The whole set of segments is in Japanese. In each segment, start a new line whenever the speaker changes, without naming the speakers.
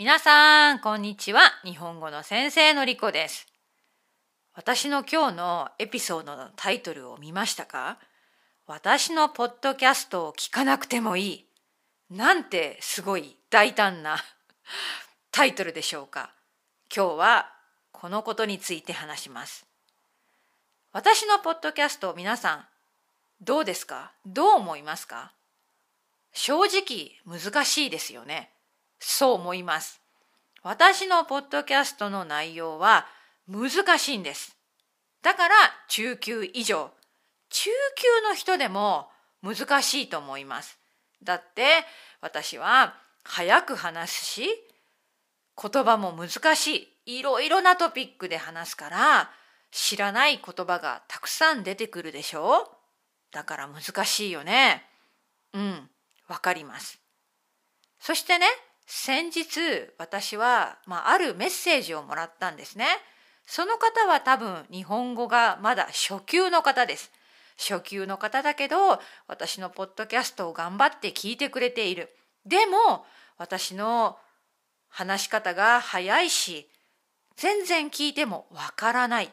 皆さん、こんにちは。日本語の先生のりこです。私の今日のエピソードのタイトルを見ましたか？私のポッドキャストを聞かなくてもいい。なんてすごい大胆な タイトルでしょうか？今日はこのことについて話します。私のポッドキャスト皆さんどうですか？どう思いますか？正直難しいですよね。そう思います。私のポッドキャストの内容は難しいんです。だから中級以上、中級の人でも難しいと思います。だって私は早く話すし、言葉も難しい、いろいろなトピックで話すから、知らない言葉がたくさん出てくるでしょうだから難しいよね。うん、わかります。そしてね、先日私は、まあ、あるメッセージをもらったんですね。その方は多分日本語がまだ初級の方です。初級の方だけど私のポッドキャストを頑張って聞いてくれている。でも私の話し方が早いし全然聞いてもわからない。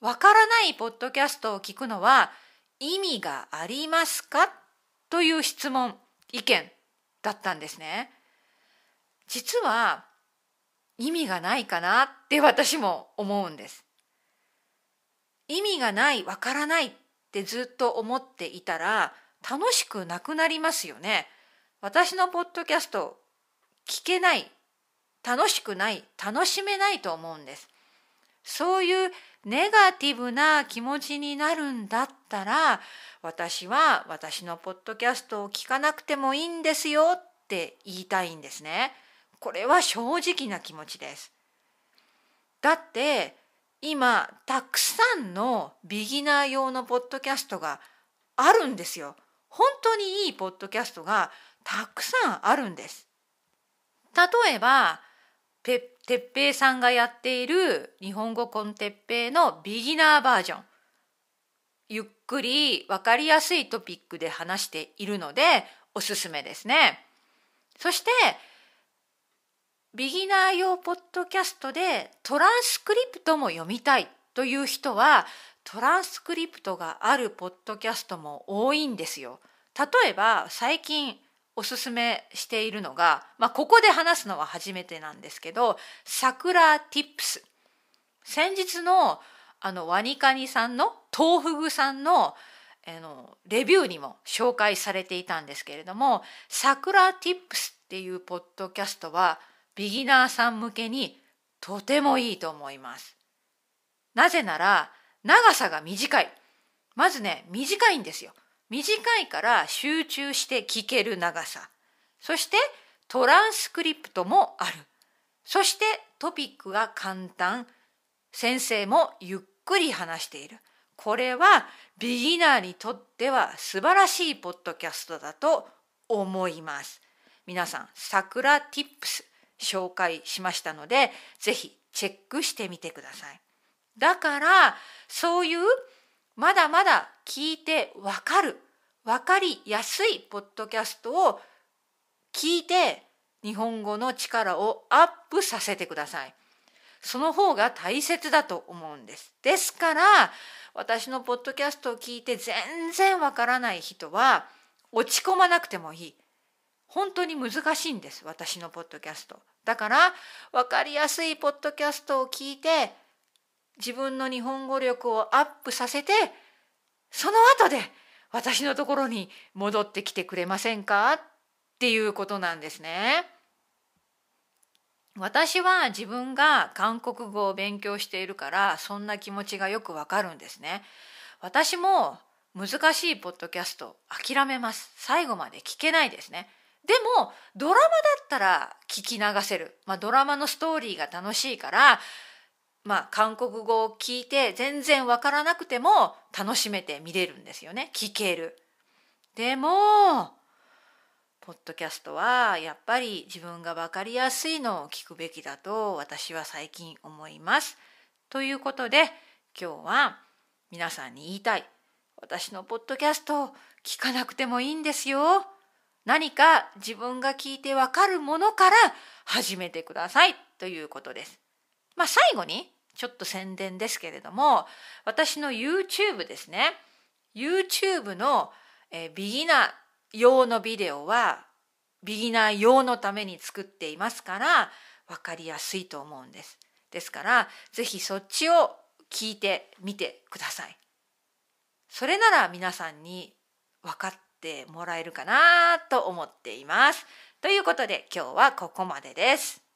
わからないポッドキャストを聞くのは意味がありますか？という質問、意見だったんですね。実は意味がないかなって私も思うんです。意味がない、わからないってずっと思っていたら楽しくなくなりますよね。私のポッドキャスト聞けない、楽しくない、楽しめないと思うんです。そういうネガティブな気持ちになるんだったら私は私のポッドキャストを聞かなくてもいいんですよって言いたいんですね。これは正直な気持ちです。だって今たくさんのビギナー用のポッドキャストがあるんですよ。本当にいいポッドキャストがたくさんあるんです。例えばペてっぺいさんがやっている日本語コンテッペイのビギナーバージョン。ゆっくりわかりやすいトピックで話しているのでおすすめですね。そしてビギナー用ポッドキャストでトランスクリプトも読みたいという人はトランスクリプトがあるポッドキャストも多いんですよ。例えば最近おすすめしているのが、まあ、ここで話すのは初めてなんですけど、桜ティップス。先日のあのワニカニさんの豆腐具さんのあのレビューにも紹介されていたんですけれども、桜ティップスっていうポッドキャストはビギナーさん向けにとてもいいと思います。なぜなら長さが短い。まずね、短いんですよ。短いから集中して聞ける長さ。そしてトランスクリプトもある。そしてトピックが簡単。先生もゆっくり話している。これはビギナーにとっては素晴らしいポッドキャストだと思います。皆さん、桜ティップス紹介しましたので、ぜひチェックしてみてください。だから、そういうまだまだ聞いてわかる、わかりやすいポッドキャストを聞いて日本語の力をアップさせてください。その方が大切だと思うんです。ですから、私のポッドキャストを聞いて全然わからない人は落ち込まなくてもいい。本当に難しいんです、私のポッドキャスト。だから、わかりやすいポッドキャストを聞いて、自分の日本語力をアップさせて、その後で私のところに戻ってきてくれませんか？っていうことなんですね。私は自分が韓国語を勉強しているからそんな気持ちがよくわかるんですね。私も難しいポッドキャスト諦めます。最後まで聞けないですね。でもドラマだったら聞き流せる。まあドラマのストーリーが楽しいからまあ韓国語を聞いて全然わからなくても楽しめて見れるんですよね。聞ける。でもポッドキャストはやっぱり自分が分かりやすいのを聞くべきだと私は最近思います。ということで今日は皆さんに言いたい。私のポッドキャスト聞かなくてもいいんですよ。何か自分が聞いてわかるものから始めてくださいということです。まあ最後にちょっと宣伝ですけれども私の YouTube ですね YouTube の、え、ビギナー用のビデオはビギナー用のために作っていますから分かりやすいと思うんです。ですから是非そっちを聞いてみてください。それなら皆さんに分かってもらえるかなと思っています。ということで今日はここまでです。